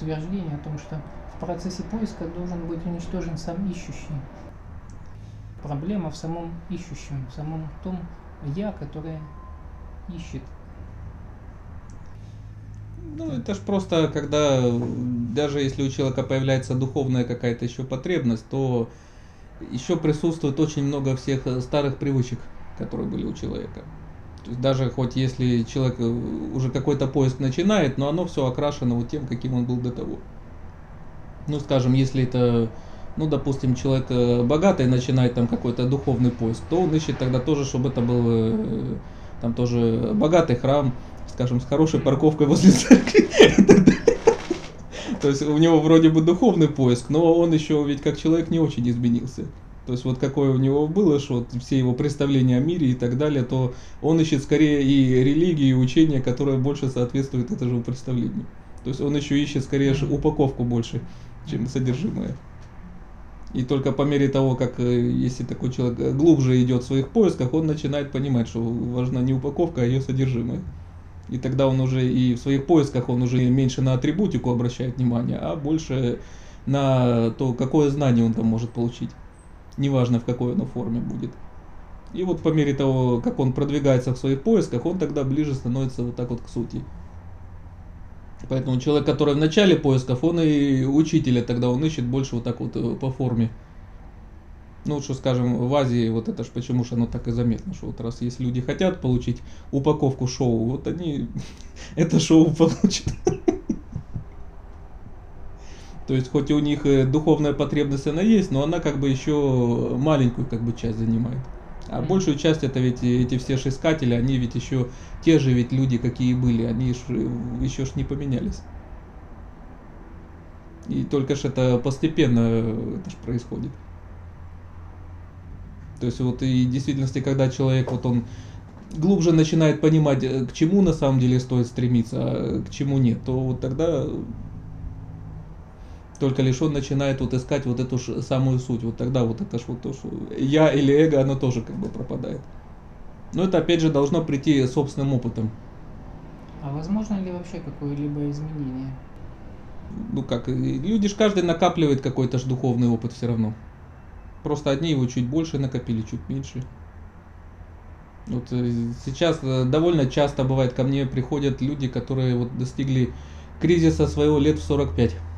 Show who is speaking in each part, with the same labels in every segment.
Speaker 1: утверждение о том, что в процессе поиска должен быть уничтожен сам ищущий. Проблема в самом ищущем, в самом том я, которое ищет.
Speaker 2: Ну, это ж просто, когда даже если у человека появляется духовная какая-то еще потребность, то еще присутствует очень много всех старых привычек, которые были у человека. То есть даже хоть если человек э, уже какой-то поиск начинает, но оно все окрашено вот тем, каким он был до того. Ну, скажем, если это, ну, допустим, человек э, богатый начинает там какой-то духовный поиск, то он ищет тогда тоже, чтобы это был э, там тоже богатый храм, скажем, с хорошей парковкой возле церкви. То есть у него вроде бы духовный поиск, но он еще ведь как человек не очень изменился. То есть вот какое у него было, что вот все его представления о мире и так далее, то он ищет скорее и религии, и учения, которые больше соответствуют этому представлению. То есть он еще ищет скорее упаковку больше, чем содержимое. И только по мере того, как э, если такой человек э, глубже идет в своих поисках, он начинает понимать, что важна не упаковка, а ее содержимое. И тогда он уже и в своих поисках он уже меньше на атрибутику обращает внимание, а больше на то, какое знание он там может получить неважно в какой оно форме будет. И вот по мере того, как он продвигается в своих поисках, он тогда ближе становится вот так вот к сути. Поэтому человек, который в начале поисков, он и учителя тогда он ищет больше вот так вот э, по форме. Ну, что скажем, в Азии, вот это ж почему же оно так и заметно, что вот раз если люди хотят получить упаковку шоу, вот они это шоу получат. То есть хоть у них э, духовная потребность она есть, но она как бы еще маленькую как бы часть занимает. А большую часть это ведь эти все искатели, они ведь еще те же ведь люди, какие были, они ж, еще ж не поменялись. И только ж это постепенно э, это ж происходит. То есть вот и в действительности, когда человек вот он глубже начинает понимать, э, к чему на самом деле стоит стремиться, а к чему нет, то вот тогда только лишь он начинает вот искать вот эту ж самую суть. Вот тогда вот это ж вот то, что я или эго, оно тоже как бы пропадает. Но это опять же должно прийти собственным опытом.
Speaker 1: А возможно ли вообще какое-либо изменение?
Speaker 2: Ну как, люди ж каждый накапливает какой-то ж духовный опыт все равно. Просто одни его чуть больше накопили, чуть меньше. Вот э, сейчас э, довольно часто бывает ко мне приходят люди, которые вот достигли кризиса своего лет в 45.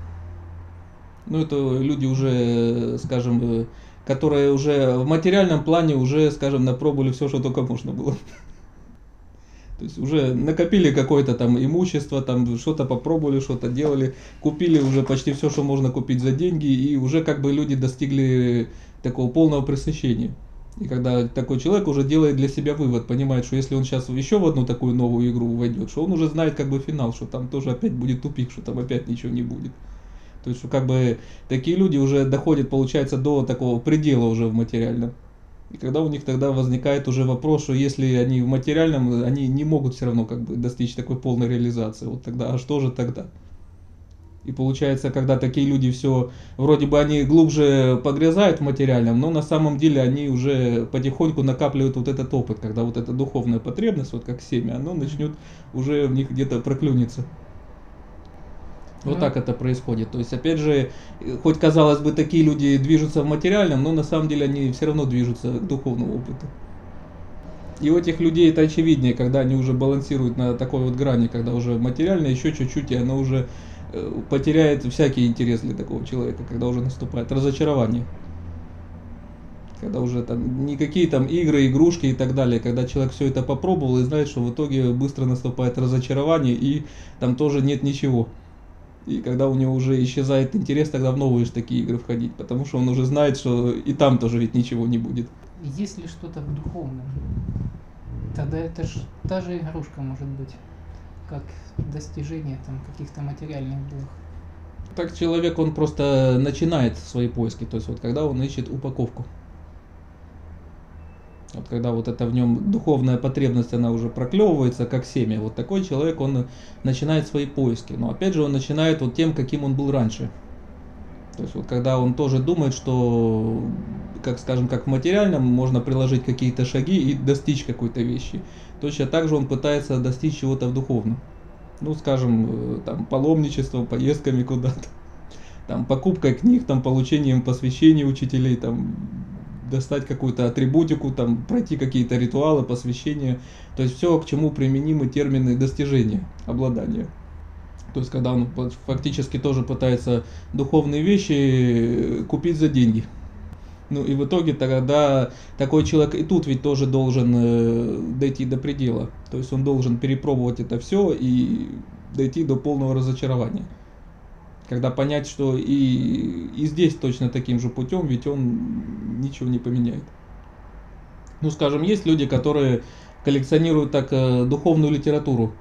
Speaker 2: Ну, это люди уже, скажем, э, которые уже в материальном плане уже, скажем, напробовали все, что только можно было. То есть уже накопили какое-то там имущество, там что-то попробовали, что-то делали, купили уже почти все, что можно купить за деньги, и уже как бы люди достигли такого полного пресыщения. И когда такой человек уже делает для себя вывод, понимает, что если он сейчас еще в одну такую новую игру войдет, что он уже знает как бы финал, что там тоже опять будет тупик, что там опять ничего не будет. То есть, как бы такие люди уже доходят, получается, до такого предела уже в материальном. И когда у них тогда возникает уже вопрос, что если они в материальном, они не могут все равно как бы достичь такой полной реализации. Вот тогда, а что же тогда? И получается, когда такие люди все, вроде бы они глубже погрязают в материальном, но на самом деле они уже потихоньку накапливают вот этот опыт, когда вот эта духовная потребность, вот как семя, оно начнет уже в них где-то проклюниться. Вот так это происходит. То есть, опять же, хоть казалось бы, такие люди движутся в материальном, но на самом деле они все равно движутся к духовному опыту. И у этих людей это очевиднее, когда они уже балансируют на такой вот грани, когда уже материально еще чуть-чуть, и оно уже э, потеряет всякий интерес для такого человека, когда уже наступает разочарование. Когда уже там никакие там игры, игрушки и так далее, когда человек все это попробовал и знает, что в итоге быстро наступает разочарование и там тоже нет ничего. И когда у него уже исчезает интерес, тогда в новые же такие игры входить, потому что он уже знает, что и там тоже ведь ничего не будет.
Speaker 1: Если что-то в духовном, тогда это же та же игрушка может быть, как достижение там каких-то материальных благ.
Speaker 2: Так человек, он просто начинает свои поиски, то есть вот когда он ищет упаковку. Вот когда вот это в нем духовная потребность, она уже проклевывается как семя, вот такой человек, он начинает свои поиски. Но опять же он начинает вот тем, каким он был раньше. То есть вот когда он тоже думает, что, как скажем, как в материальном, можно приложить какие-то шаги и достичь какой-то вещи. Точно так же он пытается достичь чего-то в духовном. ну, скажем, э, там, паломничеством, поездками куда-то, там, покупкой книг, там, получением посвящений учителей, там, достать какую-то атрибутику, там, пройти какие-то ритуалы, посвящения. То есть все, к чему применимы термины достижения, обладания. То есть когда он фактически тоже пытается духовные вещи купить за деньги. Ну и в итоге тогда такой человек и тут ведь тоже должен э, дойти до предела. То есть он должен перепробовать это все и дойти до полного разочарования. Когда понять, что и, и здесь точно таким же путем, ведь он ничего не поменяет. Ну, скажем, есть люди, которые коллекционируют так э, духовную литературу,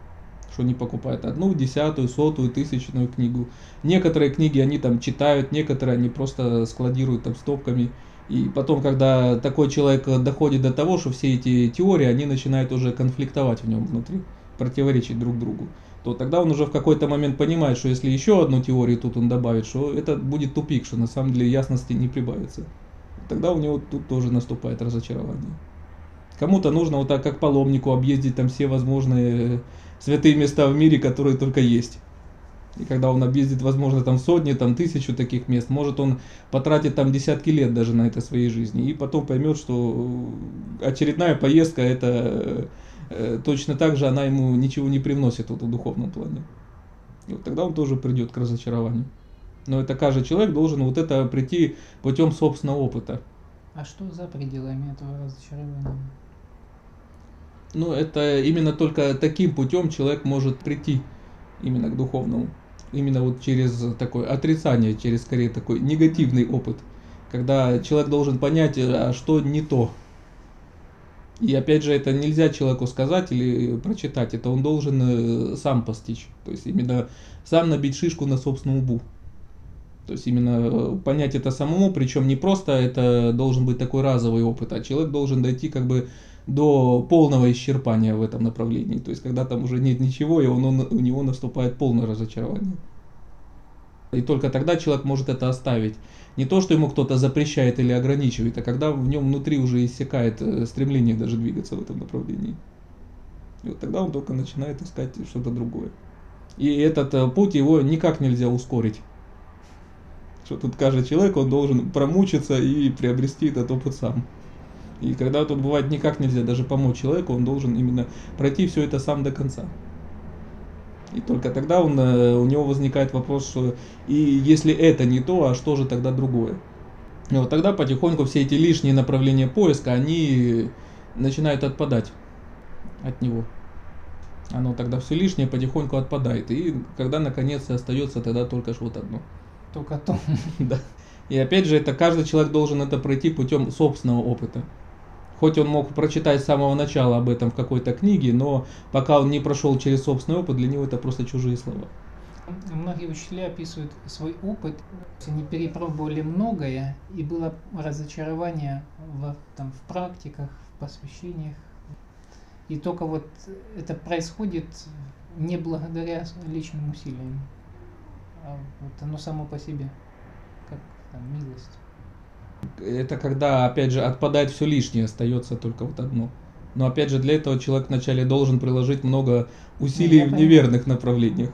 Speaker 2: что они покупают одну, десятую, сотую, тысячную книгу. Некоторые книги они там читают, некоторые они просто складируют там стопками. И потом, когда такой человек доходит до того, что все эти теории, они начинают уже конфликтовать в нем внутри, противоречить друг другу, то тогда он уже в какой-то момент понимает, что если еще одну теорию тут он добавит, что это будет тупик, что на самом деле ясности не прибавится. Тогда у него тут тоже наступает разочарование. Кому-то нужно вот так, как паломнику, объездить там все возможные святые места в мире, которые только есть. И когда он объездит, возможно, там сотни, там тысячу таких мест, может он потратит там десятки лет даже на это своей жизни. И потом поймет, что очередная поездка это э, точно так же она ему ничего не привносит вот, в духовном плане. И вот тогда он тоже придет к разочарованию. Но это каждый человек должен вот это прийти путем собственного опыта.
Speaker 1: А что за пределами этого разочарования?
Speaker 2: Ну, это именно только таким путем человек может прийти именно к духовному именно вот через такое отрицание, через скорее такой негативный опыт, когда человек должен понять, а что не то. И опять же, это нельзя человеку сказать или прочитать, это он должен э, сам постичь. То есть именно сам набить шишку на собственном лбу. То есть именно э, понять это самому, причем не просто это должен быть такой разовый опыт, а человек должен дойти как бы до полного исчерпания в этом направлении. То есть, когда там уже нет ничего, и он, он, у него наступает полное разочарование. И только тогда человек может это оставить. Не то, что ему кто-то запрещает или ограничивает, а когда в нем внутри уже иссякает э, стремление даже двигаться в этом направлении. И вот тогда он только начинает искать что-то другое. И этот э, путь его никак нельзя ускорить. Что тут каждый человек, он должен промучиться и приобрести этот опыт сам. И когда тут бывает никак нельзя даже помочь человеку, он должен именно пройти все это сам до конца. И только тогда он, э, у него возникает вопрос, что и если это не то, а что же тогда другое? И вот тогда потихоньку все эти лишние направления поиска, они начинают отпадать от него. Оно тогда все лишнее потихоньку отпадает. И когда наконец остается тогда только что вот одно.
Speaker 1: Только то.
Speaker 2: Да. И опять же, это каждый человек должен это пройти путем собственного опыта. Хоть он мог прочитать с самого начала об этом в какой-то книге, но пока он не прошел через собственный опыт, для него это просто чужие слова.
Speaker 1: Многие учителя описывают свой опыт. Они перепробовали многое, и было разочарование в, там, в практиках, в посвящениях. И только вот это происходит не благодаря личным усилиям, а вот оно само по себе, как там, милость
Speaker 2: это когда, опять же, отпадает все лишнее, остается только вот одно. Но опять же, для этого человек вначале должен приложить много усилий в неверных направлениях.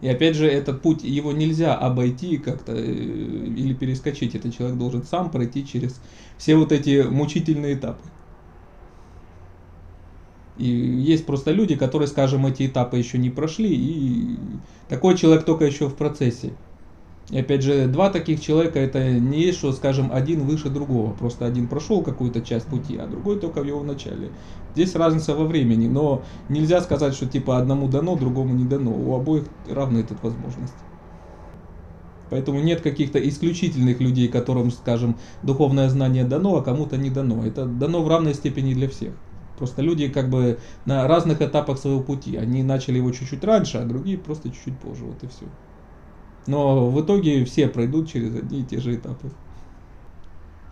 Speaker 2: И опять же, этот путь, его нельзя обойти как-то э, или перескочить. Этот человек должен сам пройти через все вот эти мучительные этапы. И есть просто люди, которые, скажем, эти этапы еще не прошли, и такой человек только еще в процессе. И опять же, два таких человека это не есть, что, скажем, один выше другого. Просто один прошел какую-то часть пути, а другой только в его начале. Здесь разница во времени, но нельзя сказать, что типа одному дано, другому не дано. У обоих равны этот возможность. Поэтому нет каких-то исключительных людей, которым, скажем, духовное знание дано, а кому-то не дано. Это дано в равной степени для всех. Просто люди как бы на разных этапах своего пути. Они начали его чуть-чуть раньше, а другие просто чуть-чуть позже. Вот и все. Но в итоге все пройдут через одни и те же этапы.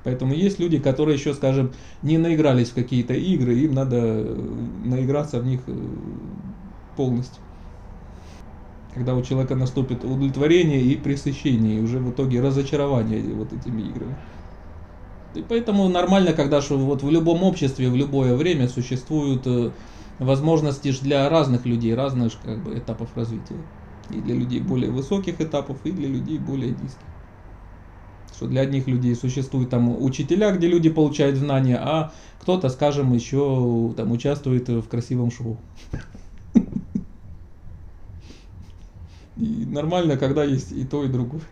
Speaker 2: Поэтому есть люди, которые еще, скажем, не наигрались в какие-то игры, им надо э, наиграться в них э, полностью. Когда у человека наступит удовлетворение и пресыщение, и уже в итоге разочарование вот этими играми. И поэтому нормально, когда что вот в любом обществе, в любое время существуют э, возможности для разных людей, разных как бы, этапов развития. И для людей более высоких этапов, и для людей более низких. Что для одних людей существуют там учителя, где люди получают знания, а кто-то, скажем, еще там участвует в красивом шоу. И нормально, когда есть и то, и другое.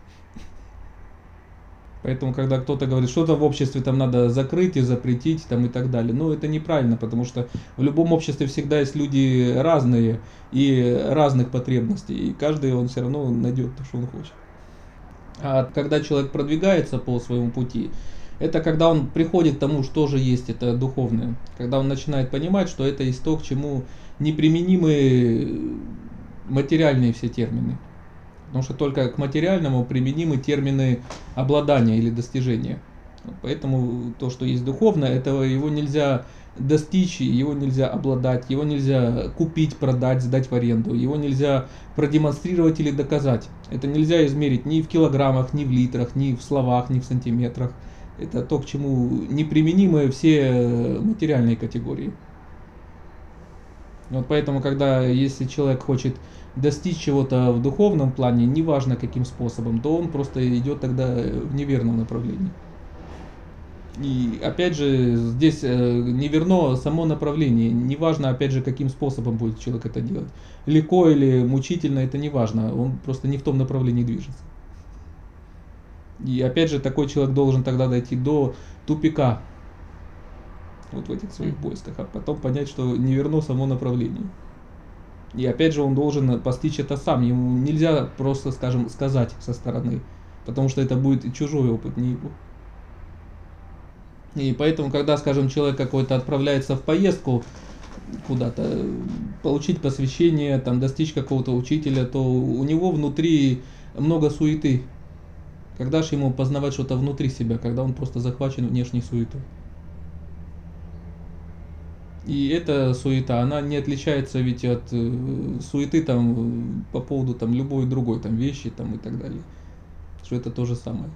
Speaker 2: Поэтому, когда кто-то говорит, что-то в обществе там надо закрыть и запретить там и так далее, ну это неправильно, потому что в любом обществе всегда есть люди разные и разных потребностей, и каждый он все равно найдет то, что он хочет. А когда человек продвигается по своему пути, это когда он приходит к тому, что же есть это духовное. Когда он начинает понимать, что это есть то, к чему неприменимы материальные все термины. Потому что только к материальному применимы термины обладания или достижения. Поэтому то, что есть духовно, этого его нельзя достичь, его нельзя обладать, его нельзя купить, продать, сдать в аренду, его нельзя продемонстрировать или доказать. Это нельзя измерить ни в килограммах, ни в литрах, ни в словах, ни в сантиметрах. Это то, к чему неприменимы все материальные категории. Вот поэтому, когда если человек хочет достичь чего-то в духовном плане, неважно каким способом, то он просто идет тогда в неверном направлении. И опять же, здесь э, неверно само направление. Неважно, опять же, каким способом будет человек это делать. Легко или мучительно, это не важно. Он просто не в том направлении движется. И опять же, такой человек должен тогда дойти до тупика. Вот в этих своих поисках. А потом понять, что неверно само направление. И опять же он должен постичь это сам. Ему нельзя просто, скажем, сказать со стороны, потому что это будет чужой опыт, не его. И поэтому, когда, скажем, человек какой-то отправляется в поездку куда-то, получить посвящение, там, достичь какого-то учителя, то у него внутри много суеты. Когда же ему познавать что-то внутри себя, когда он просто захвачен внешней суетой? И эта суета, она не отличается ведь от э, суеты там по поводу там любой другой там вещи там и так далее. Что это то же самое.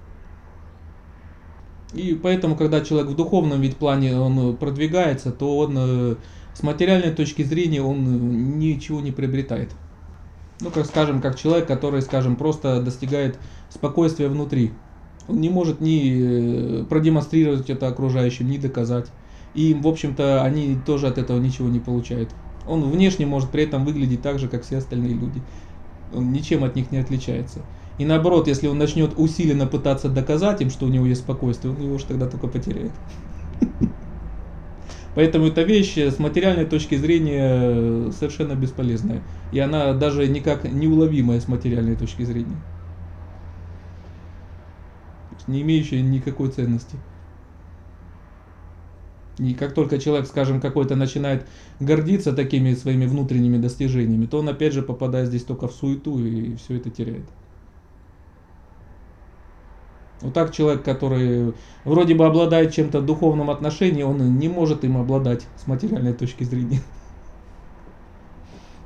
Speaker 2: И поэтому, когда человек в духовном ведь плане он продвигается, то он э, с материальной точки зрения он ничего не приобретает. Ну, как скажем, как человек, который, скажем, просто достигает спокойствия внутри. Он не может ни э, продемонстрировать это окружающим, ни доказать. И, в общем-то, они тоже от этого ничего не получают. Он внешне может при этом выглядеть так же, как все остальные люди. Он ничем от них не отличается. И наоборот, если он начнет усиленно пытаться доказать им, что у него есть спокойствие, он его же тогда только потеряет. Поэтому эта вещь с материальной точки зрения совершенно бесполезная. И она даже никак неуловимая с материальной точки зрения. Не имеющая никакой ценности. И как только человек, скажем, какой-то начинает гордиться такими своими внутренними достижениями, то он опять же попадает здесь только в суету и все это теряет. Вот так человек, который вроде бы обладает чем-то духовном отношении, он не может им обладать с материальной точки зрения.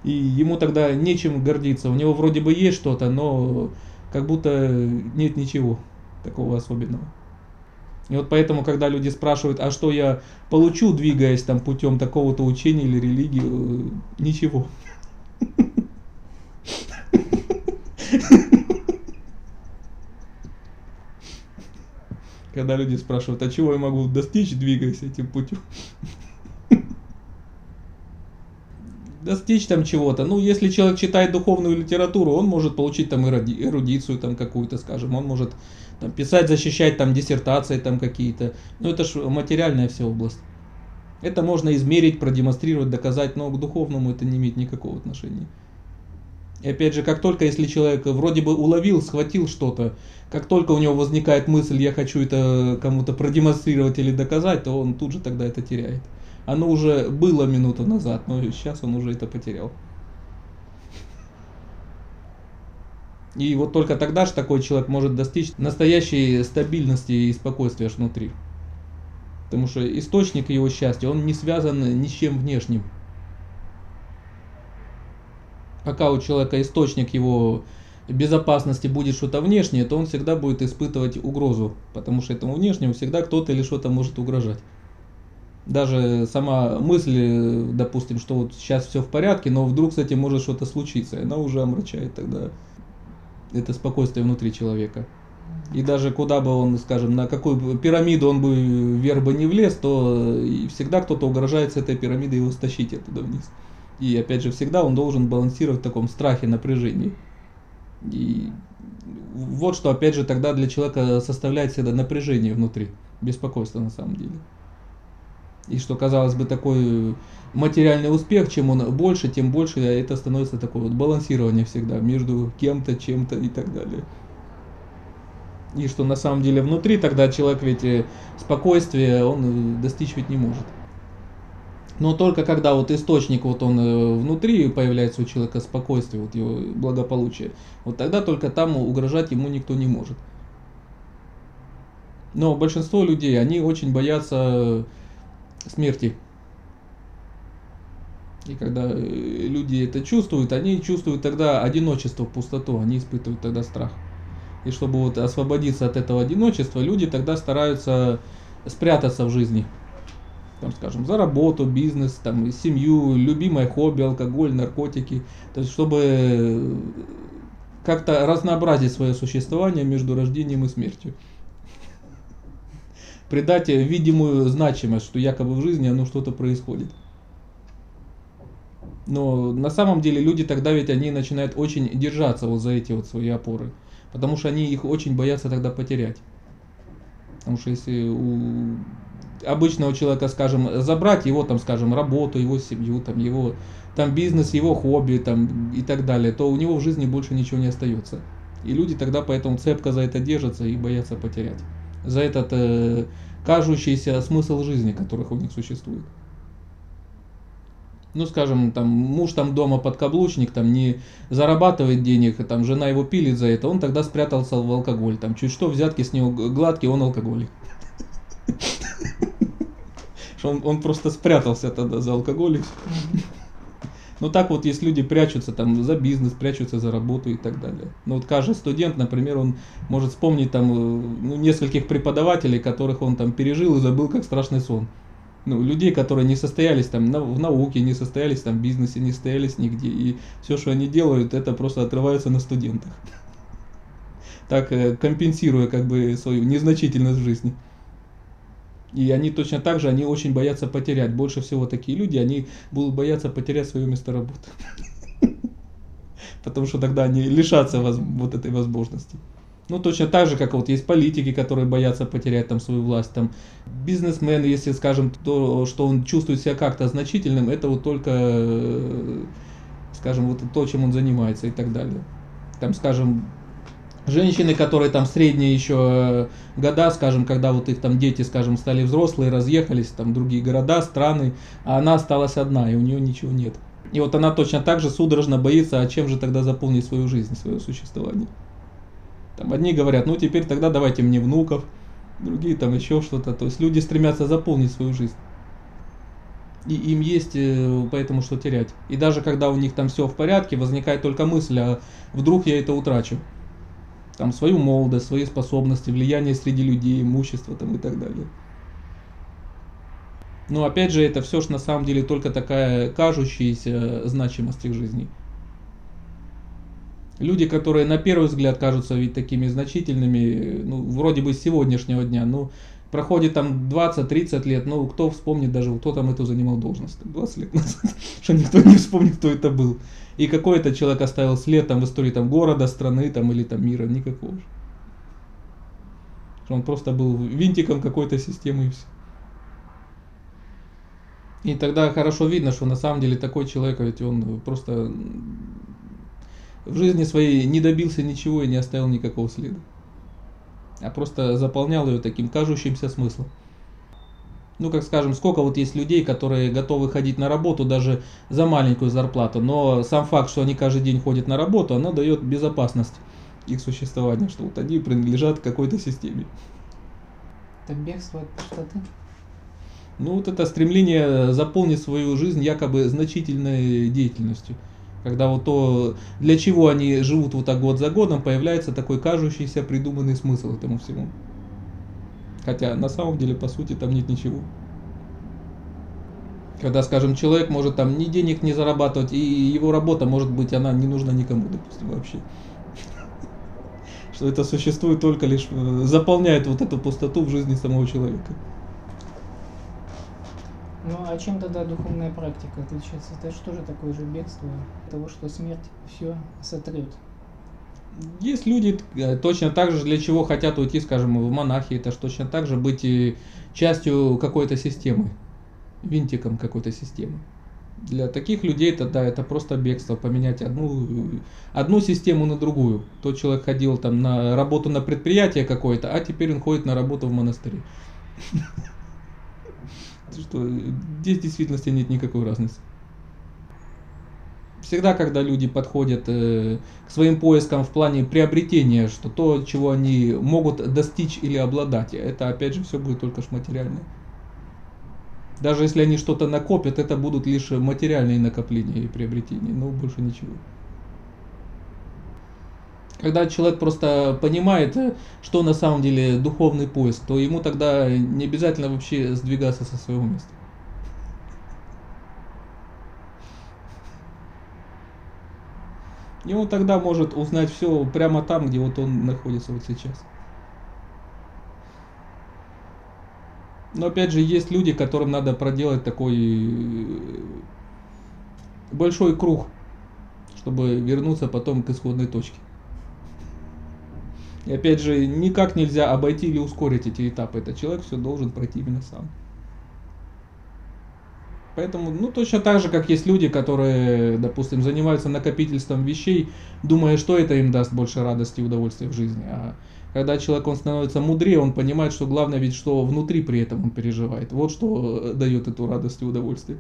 Speaker 2: И ему тогда нечем гордиться. У него вроде бы есть что-то, но как будто нет ничего такого особенного. И вот поэтому, когда люди спрашивают, а что я получу, двигаясь там путем такого-то учения или религии, э, ничего. Когда люди спрашивают, а чего я могу достичь, двигаясь этим путем? достичь там чего-то. Ну, если человек читает духовную литературу, он может получить там эрудицию там какую-то, скажем, он может там, писать, защищать там диссертации там какие-то. Ну, это же материальная вся область. Это можно измерить, продемонстрировать, доказать, но к духовному это не имеет никакого отношения. И опять же, как только если человек вроде бы уловил, схватил что-то, как только у него возникает мысль, я хочу это кому-то продемонстрировать или доказать, то он тут же тогда это теряет. Оно уже было минуту назад, но сейчас он уже это потерял. И вот только тогда же такой человек может достичь настоящей стабильности и спокойствия внутри. Потому что источник его счастья, он не связан ни с чем внешним. Пока у человека источник его безопасности будет что-то внешнее, то он всегда будет испытывать угрозу, потому что этому внешнему всегда кто-то или что-то может угрожать. Даже сама мысль, допустим, что вот сейчас все в порядке, но вдруг с этим может что-то случиться, она уже омрачает тогда это спокойствие внутри человека. И даже куда бы он, скажем, на какую пирамиду он бы вверх бы не влез, то всегда кто-то угрожает с этой пирамиды его стащить оттуда вниз. И опять же, всегда он должен балансировать в таком страхе, напряжении. И вот что, опять же, тогда для человека составляет всегда напряжение внутри, беспокойство на самом деле. И что, казалось бы, такой материальный успех, чем он больше, тем больше это становится такое вот балансирование всегда между кем-то, чем-то и так далее. И что на самом деле внутри тогда человек ведь э, спокойствие он э, достичь ведь не может. Но только когда вот источник вот он э, внутри появляется у человека спокойствие, вот его благополучие, вот тогда только там угрожать ему никто не может. Но большинство людей, они очень боятся смерти. И когда люди это чувствуют, они чувствуют тогда одиночество, пустоту, они испытывают тогда страх. И чтобы вот освободиться от этого одиночества, люди тогда стараются спрятаться в жизни. Там, скажем, за работу, бизнес, там, семью, любимое хобби, алкоголь, наркотики. То есть, чтобы как-то разнообразить свое существование между рождением и смертью. Придать видимую значимость, что якобы в жизни оно что-то происходит. Но на самом деле люди тогда ведь они начинают очень держаться вот за эти вот свои опоры. Потому что они их очень боятся тогда потерять. Потому что если у обычного человека, скажем, забрать его, там, скажем, работу, его семью, там, его там, бизнес, его хобби там, и так далее, то у него в жизни больше ничего не остается. И люди тогда поэтому цепко за это держатся и боятся потерять. За этот э, кажущийся смысл жизни, которых у них существует ну, скажем, там, муж там дома подкаблучник, там, не зарабатывает денег, там, жена его пилит за это, он тогда спрятался в алкоголь, там, чуть что, взятки с него гладкие, он алкоголик. Он, он просто спрятался тогда за алкоголь. Ну так вот, есть люди прячутся там за бизнес, прячутся за работу и так далее. Ну вот каждый студент, например, он может вспомнить там э, ну, нескольких преподавателей, которых он там пережил и забыл как страшный сон ну, людей, которые не состоялись там в науке, не состоялись там в бизнесе, не состоялись нигде. И все, что они делают, это просто отрываются на студентах. Так э, компенсируя как бы свою незначительность жизни. И они точно так же, они очень боятся потерять. Больше всего такие люди, они будут бояться потерять свое место работы. Потому что тогда они лишатся вот этой возможности. Ну, точно так же, как вот есть политики, которые боятся потерять там свою власть, там бизнесмен, если скажем, то, что он чувствует себя как-то значительным, это вот только, э, скажем, вот то, чем он занимается и так далее. Там, скажем, женщины, которые там средние еще э, года, скажем, когда вот их там дети, скажем, стали взрослые, разъехались там другие города, страны, а она осталась одна, и у нее ничего нет. И вот она точно так же судорожно боится, а чем же тогда заполнить свою жизнь, свое существование. Там одни говорят, ну теперь тогда давайте мне внуков, другие там еще что-то. То есть люди стремятся заполнить свою жизнь. И им есть э, поэтому что терять. И даже когда у них там все в порядке, возникает только мысль, а вдруг я это утрачу. Там свою молодость, свои способности, влияние среди людей, имущество там и так далее. Но опять же, это все же на самом деле только такая кажущаяся значимость их жизни. Люди, которые на первый взгляд кажутся ведь такими значительными, ну, вроде бы с сегодняшнего дня, ну, проходит там 20-30 лет, ну, кто вспомнит даже, кто там эту занимал должность, 20 лет назад, что никто не вспомнит, кто это был. И какой это человек оставил след там в истории там города, страны там или там мира, никакого же. Он просто был винтиком какой-то системы и все. И тогда хорошо видно, что на самом деле такой человек, ведь он просто в жизни своей не добился ничего и не оставил никакого следа. А просто заполнял ее таким кажущимся смыслом. Ну, как скажем, сколько вот есть людей, которые готовы ходить на работу даже за маленькую зарплату, но сам факт, что они каждый день ходят на работу, оно дает безопасность их существования, что вот они принадлежат какой-то системе.
Speaker 1: Это бегство от пустоты?
Speaker 2: Ну, вот это стремление заполнить свою жизнь якобы значительной деятельностью когда вот то, для чего они живут вот так год за годом, появляется такой кажущийся придуманный смысл этому всему. Хотя на самом деле, по сути, там нет ничего. Когда, скажем, человек может там ни денег не зарабатывать, и его работа, может быть, она не нужна никому, допустим, вообще. Что это существует только лишь, э, заполняет вот эту пустоту в жизни самого человека.
Speaker 1: Ну а чем тогда духовная практика отличается? Это же тоже такое же бегство того, что смерть все сотрет.
Speaker 2: Есть люди э, точно так же, для чего хотят уйти, скажем, в монахи, это же точно так же быть частью какой-то системы, винтиком какой-то системы. Для таких людей это да, это просто бегство, поменять одну, одну систему на другую. Тот человек ходил там на работу на предприятие какое-то, а теперь он ходит на работу в монастыре. Что здесь в действительности нет никакой разницы. Всегда, когда люди подходят э, к своим поискам в плане приобретения, что то, чего они могут достичь или обладать, это опять же все будет только ж материальное. Даже если они что-то накопят, это будут лишь материальные накопления и приобретения, но больше ничего. Когда человек просто понимает, э, что на самом деле духовный поиск, то ему тогда не обязательно вообще сдвигаться со своего места. И он тогда может узнать все прямо там, где вот он находится вот сейчас. Но опять же, есть люди, которым надо проделать такой э, большой круг, чтобы вернуться потом к исходной точке. И опять же, никак нельзя обойти или ускорить эти этапы. Этот человек все должен пройти именно сам. Поэтому, ну, точно так же, как есть люди, которые, допустим, занимаются накопительством вещей, думая, что это им даст больше радости и удовольствия в жизни. А когда человек он становится мудрее, он понимает, что главное ведь, что внутри при этом он переживает. Вот что э, дает эту радость и удовольствие.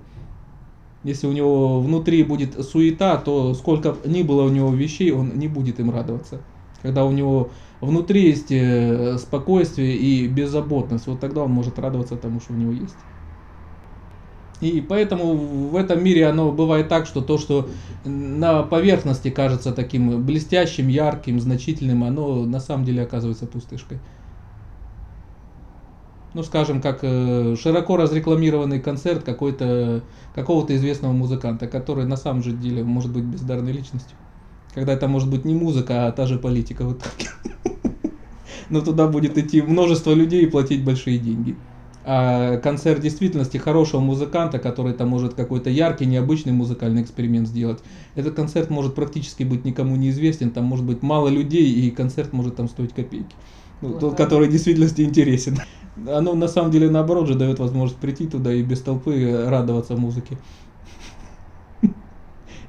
Speaker 2: Если у него внутри будет суета, то сколько ни было у него вещей, он не будет им радоваться. Когда у него внутри есть э, спокойствие и беззаботность, вот тогда он может радоваться тому, что у него есть. И поэтому в этом мире оно бывает так, что то, что на поверхности кажется таким блестящим, ярким, значительным, оно на самом деле оказывается пустышкой. Ну, скажем, как э, широко разрекламированный концерт какой-то, какого-то известного музыканта, который на самом же деле может быть бездарной личностью. Когда это может быть не музыка, а та же политика в итоге. Но туда будет идти множество людей и платить большие деньги а концерт действительности хорошего музыканта, который там может какой-то яркий, необычный музыкальный эксперимент сделать. Этот концерт может практически быть никому неизвестен, там может быть мало людей, и концерт может там стоить копейки. Ну, вот, тот, да. который в действительности интересен. Оно на самом деле наоборот же дает возможность прийти туда и без толпы радоваться музыке.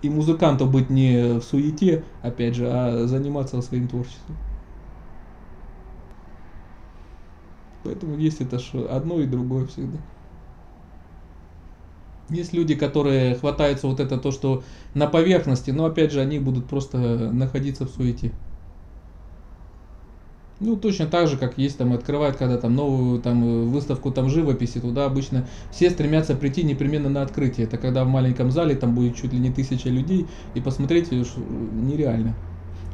Speaker 2: И музыканту быть не в суете, опять же, а заниматься своим творчеством. Поэтому есть это что одно и другое всегда. Есть люди, которые хватаются вот это то, что на поверхности, но опять же они будут просто находиться в суете. Ну, точно так же, как есть там, открывают, когда там новую там выставку там живописи, туда обычно все стремятся прийти непременно на открытие. Это когда в маленьком зале там будет чуть ли не тысяча людей и посмотреть нереально.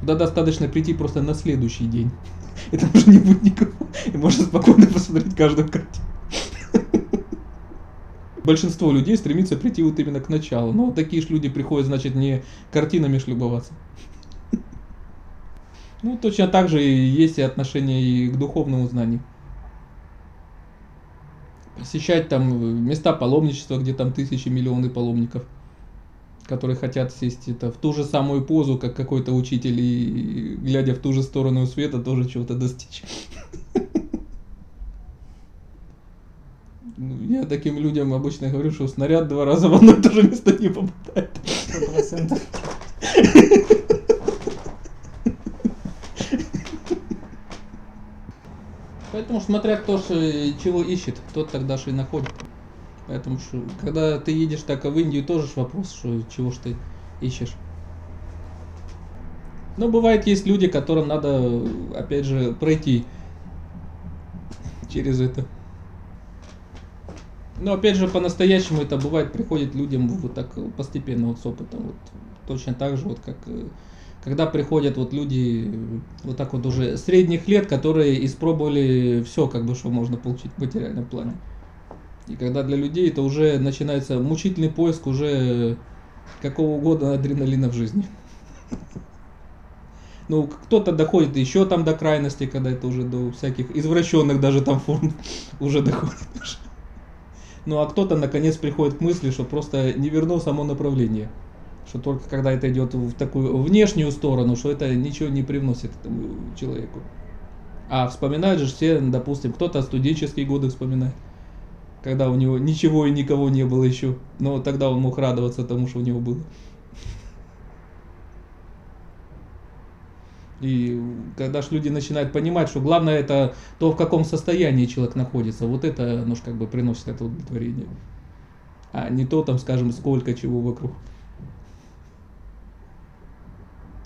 Speaker 2: Туда достаточно прийти просто на следующий день. И там уже не будет никого. И можно спокойно посмотреть каждую картину. Большинство людей стремится прийти вот именно к началу. Но такие же люди приходят, значит, не картинами шлюбоваться. Ну, точно так же есть и отношение и к духовному знанию. Посещать там э, места паломничества, где там тысячи, миллионы паломников, которые хотят сесть это, в ту же самую позу, как какой-то учитель, и, и глядя в ту же сторону света, тоже чего-то достичь. Ну, я таким людям обычно говорю, что снаряд два раза в одно и то же место не попадает. 100%. Ну, смотря кто же э, чего ищет, тот тогда же и находит. Поэтому, что, когда ты едешь так а в Индию, тоже ж вопрос, что, чего ж ты ищешь. Но бывает, есть люди, которым надо, опять же, пройти через это. Но опять же, по-настоящему это бывает, приходит людям вот так постепенно, вот с опытом. Вот, точно так же, вот как э, когда приходят вот люди вот так вот уже средних лет, которые испробовали все, как бы, что можно получить в материальном плане. И когда для людей это уже начинается мучительный поиск уже какого угодно адреналина в жизни. Ну, кто-то доходит еще там до крайности, когда это уже до всяких извращенных даже там форм уже доходит. Ну, а кто-то наконец приходит к мысли, что просто не вернул само направление. Что только когда это идет в такую внешнюю сторону, что это ничего не привносит этому человеку. А вспоминают же все, допустим, кто-то студенческие годы вспоминает когда у него ничего и никого не было еще. Но тогда он мог радоваться тому, что у него было. И когда ж люди начинают понимать, что главное это то, в каком состоянии человек находится, вот это, ну, как бы приносит это удовлетворение. А не то, там, скажем, сколько чего вокруг.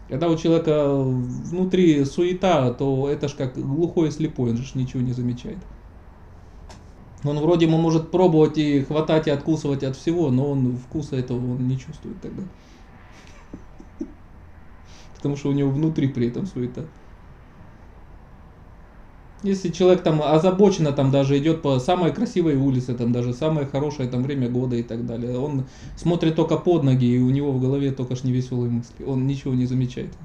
Speaker 2: Когда у человека внутри суета, то это ж как глухой и слепой, он же ничего не замечает. Он вроде ему может пробовать и хватать и откусывать от всего, но он вкуса этого он не чувствует тогда. Потому что у него внутри при этом суета. Если человек там озабоченно там даже идет по самой красивой улице, там даже самое хорошее там время года и так далее, он смотрит только под ноги, и у него в голове только ж не веселые мысли. Он ничего не замечает.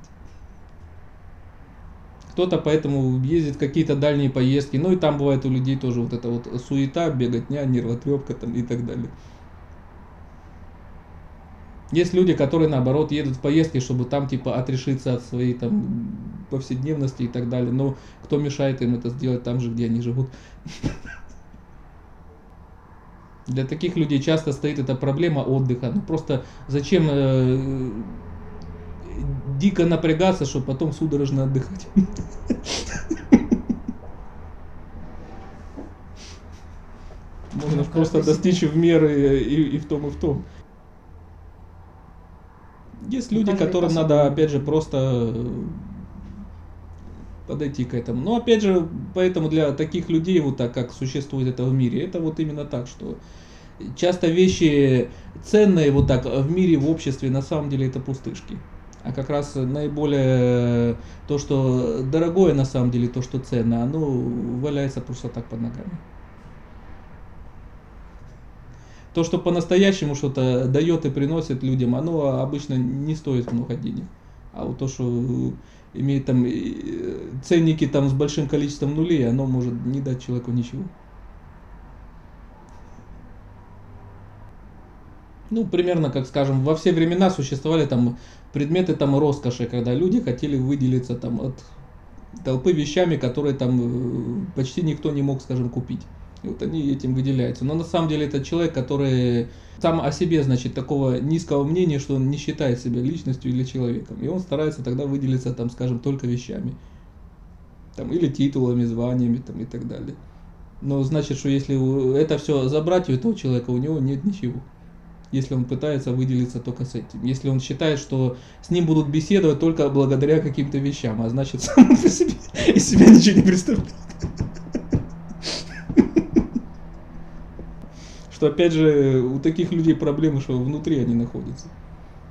Speaker 2: Кто-то поэтому ездит какие-то дальние поездки. Ну и там бывает у людей тоже вот эта вот суета, беготня, нервотрепка там и так далее. Есть люди, которые наоборот едут в поездки, чтобы там типа отрешиться от своей там повседневности и так далее. Но кто мешает им это сделать там же, где они живут? Для таких людей часто стоит эта проблема отдыха. Ну просто зачем э, дико напрягаться, чтобы потом судорожно отдыхать. Можно просто достичь в меры и, и в том, и в том. Есть люди, которым надо, опять же, просто подойти к этому. Но опять же, поэтому для таких людей, вот так как существует это в мире, это вот именно так, что часто вещи ценные вот так в мире, в обществе, на самом деле это пустышки а как раз наиболее то, что дорогое на самом деле, то, что ценно, оно валяется просто так под ногами. То, что по-настоящему что-то дает и приносит людям, оно обычно не стоит много денег. А вот то, что имеет там ценники там с большим количеством нулей, оно может не дать человеку ничего. Ну, примерно, как скажем, во все времена существовали там предметы там роскоши, когда люди хотели выделиться там от толпы вещами, которые там э, почти никто не мог, скажем, купить. И вот они этим выделяются. Но на самом деле это человек, который сам о себе, значит, такого низкого мнения, что он не считает себя личностью или человеком. И он старается тогда выделиться, там, скажем, только вещами. Там, или титулами, званиями там, и так далее. Но значит, что если это все забрать у этого человека, у него нет ничего если он пытается выделиться только с этим. Если он считает, что с ним будут беседовать только благодаря каким-то вещам, а значит сам он себе, из себя ничего не представляет. Что опять же у таких людей проблемы, что внутри они находятся.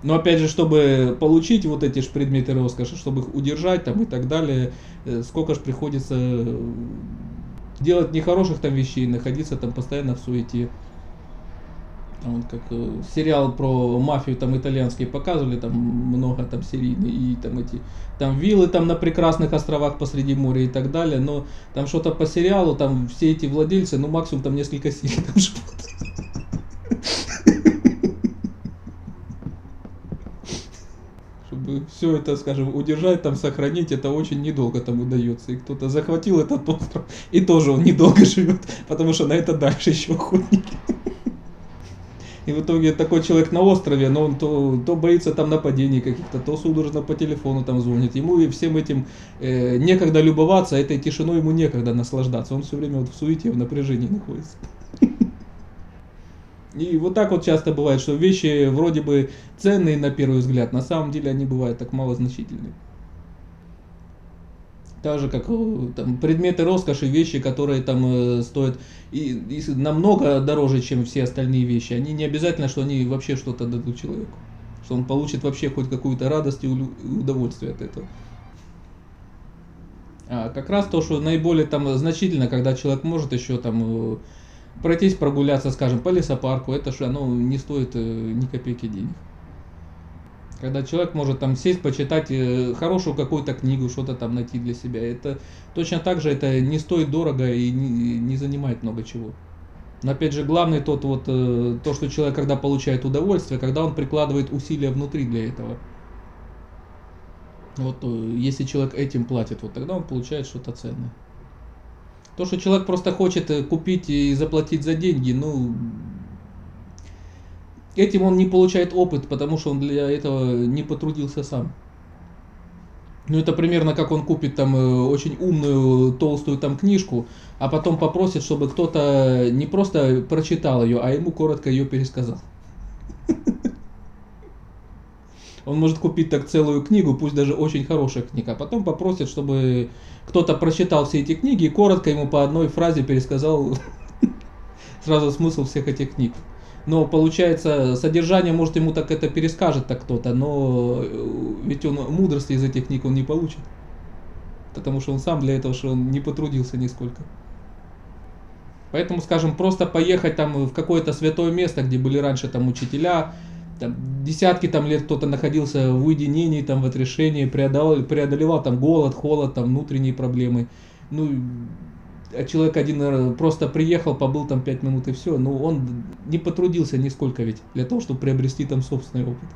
Speaker 2: Но опять же, чтобы получить вот эти же предметы роскоши, чтобы их удержать там и так далее, э, сколько же приходится делать нехороших там вещей, находиться там постоянно в суете. Вот как э, сериал про мафию там итальянский показывали, там много там серийный и там эти там виллы там на прекрасных островах посреди моря и так далее, но там что-то по сериалу, там все эти владельцы, ну максимум там несколько серий там живут. Чтобы все это, скажем, удержать, там сохранить, это очень недолго там удается. И кто-то захватил этот остров, и тоже он недолго живет, потому что на это дальше еще охотники. И в итоге такой человек на острове, но он то, то боится там нападений каких-то, то судорожно по телефону там звонит. Ему и всем этим э, некогда любоваться, этой тишиной ему некогда наслаждаться. Он все время вот в суете, в напряжении находится. И вот так вот часто бывает, что вещи вроде бы ценные на первый взгляд, на самом деле они бывают так малозначительные. Так же, как э, там, предметы роскоши, вещи, которые там э, стоят и, и намного дороже, чем все остальные вещи. Они не обязательно, что они вообще что-то дадут человеку. Что он получит вообще хоть какую-то радость и удовольствие от этого. А как раз то, что наиболее там значительно, когда человек может еще там э, пройтись, прогуляться, скажем, по лесопарку, это же оно не стоит э, ни копейки денег. Когда человек может там сесть, почитать э, хорошую какую-то книгу, что-то там найти для себя, это точно так же это не стоит дорого и не, не занимает много чего. Но опять же, главный тот вот, э, то, что человек, когда получает удовольствие, когда он прикладывает усилия внутри для этого. Вот э, если человек этим платит, вот тогда он получает что-то ценное. То, что человек просто хочет купить и заплатить за деньги, ну, этим он не получает опыт, потому что он для этого не потрудился сам. Ну, это примерно как он купит там э, очень умную, толстую там книжку, а потом попросит, чтобы кто-то не просто прочитал ее, а ему коротко ее пересказал. Он может купить так целую книгу, пусть даже очень хорошая книга, а потом попросит, чтобы кто-то прочитал все эти книги и коротко ему по одной фразе пересказал сразу смысл всех этих книг но получается содержание может ему так это перескажет так кто-то, но э, ведь он мудрости из этих книг он не получит, потому что он сам для этого, что он не потрудился нисколько. Поэтому, скажем, просто поехать там в какое-то святое место, где были раньше там учителя, там, десятки там лет кто-то находился в уединении, там в отрешении, преодолевал, преодолевал там голод, холод, там внутренние проблемы. Ну, человек один просто приехал, побыл там 5 минут и все, но он не потрудился нисколько ведь для того, чтобы приобрести там собственный опыт.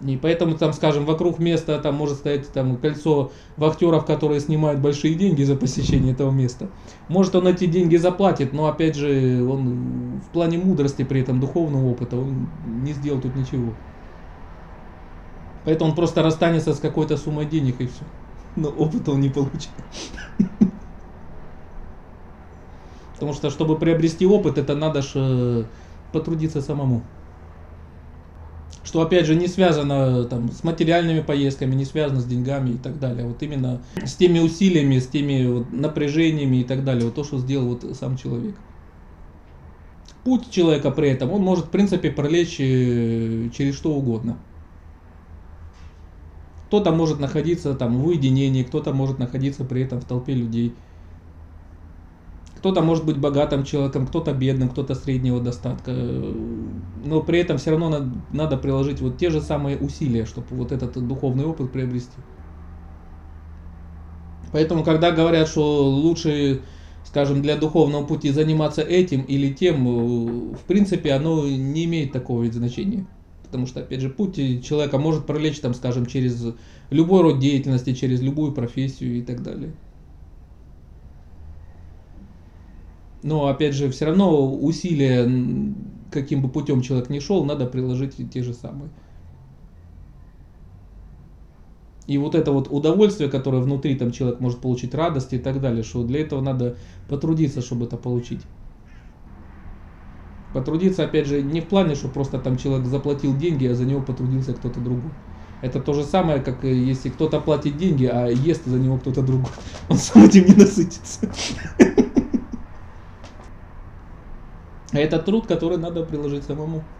Speaker 2: И поэтому там, скажем, вокруг места там может стоять там кольцо вахтеров, которые снимают большие деньги за посещение этого места. Может он эти деньги заплатит, но опять же он в плане мудрости при этом духовного опыта он не сделал тут ничего. Поэтому он просто расстанется с какой-то суммой денег и все. Но опыта он не получит. Потому что, чтобы приобрести опыт, это надо же э, потрудиться самому. Что, опять же, не связано там, с материальными поездками, не связано с деньгами и так далее. Вот именно с теми усилиями, с теми вот напряжениями и так далее. Вот то, что сделал вот сам человек. Путь человека при этом, он может, в принципе, пролечь э, через что угодно. Кто-то может находиться там в уединении, кто-то может находиться при этом в толпе людей – кто-то может быть богатым человеком, кто-то бедным, кто-то среднего достатка. Но при этом все равно надо, надо приложить вот те же самые усилия, чтобы вот этот духовный опыт приобрести. Поэтому, когда говорят, что лучше, скажем, для духовного пути заниматься этим или тем, в принципе, оно не имеет такого ведь значения. Потому что, опять же, путь человека может пролечь, там, скажем, через любой род деятельности, через любую профессию и так далее. Но опять же, все равно усилия, каким бы путем человек ни шел, надо приложить те же самые. И вот это вот удовольствие, которое внутри там человек может получить, радость и так далее, что для этого надо потрудиться, чтобы это получить. Потрудиться, опять же, не в плане, что просто там человек заплатил деньги, а за него потрудился кто-то другой. Это то же самое, как если кто-то платит деньги, а ест за него кто-то другой. Он сам этим не насытится. Это труд, который надо приложить самому.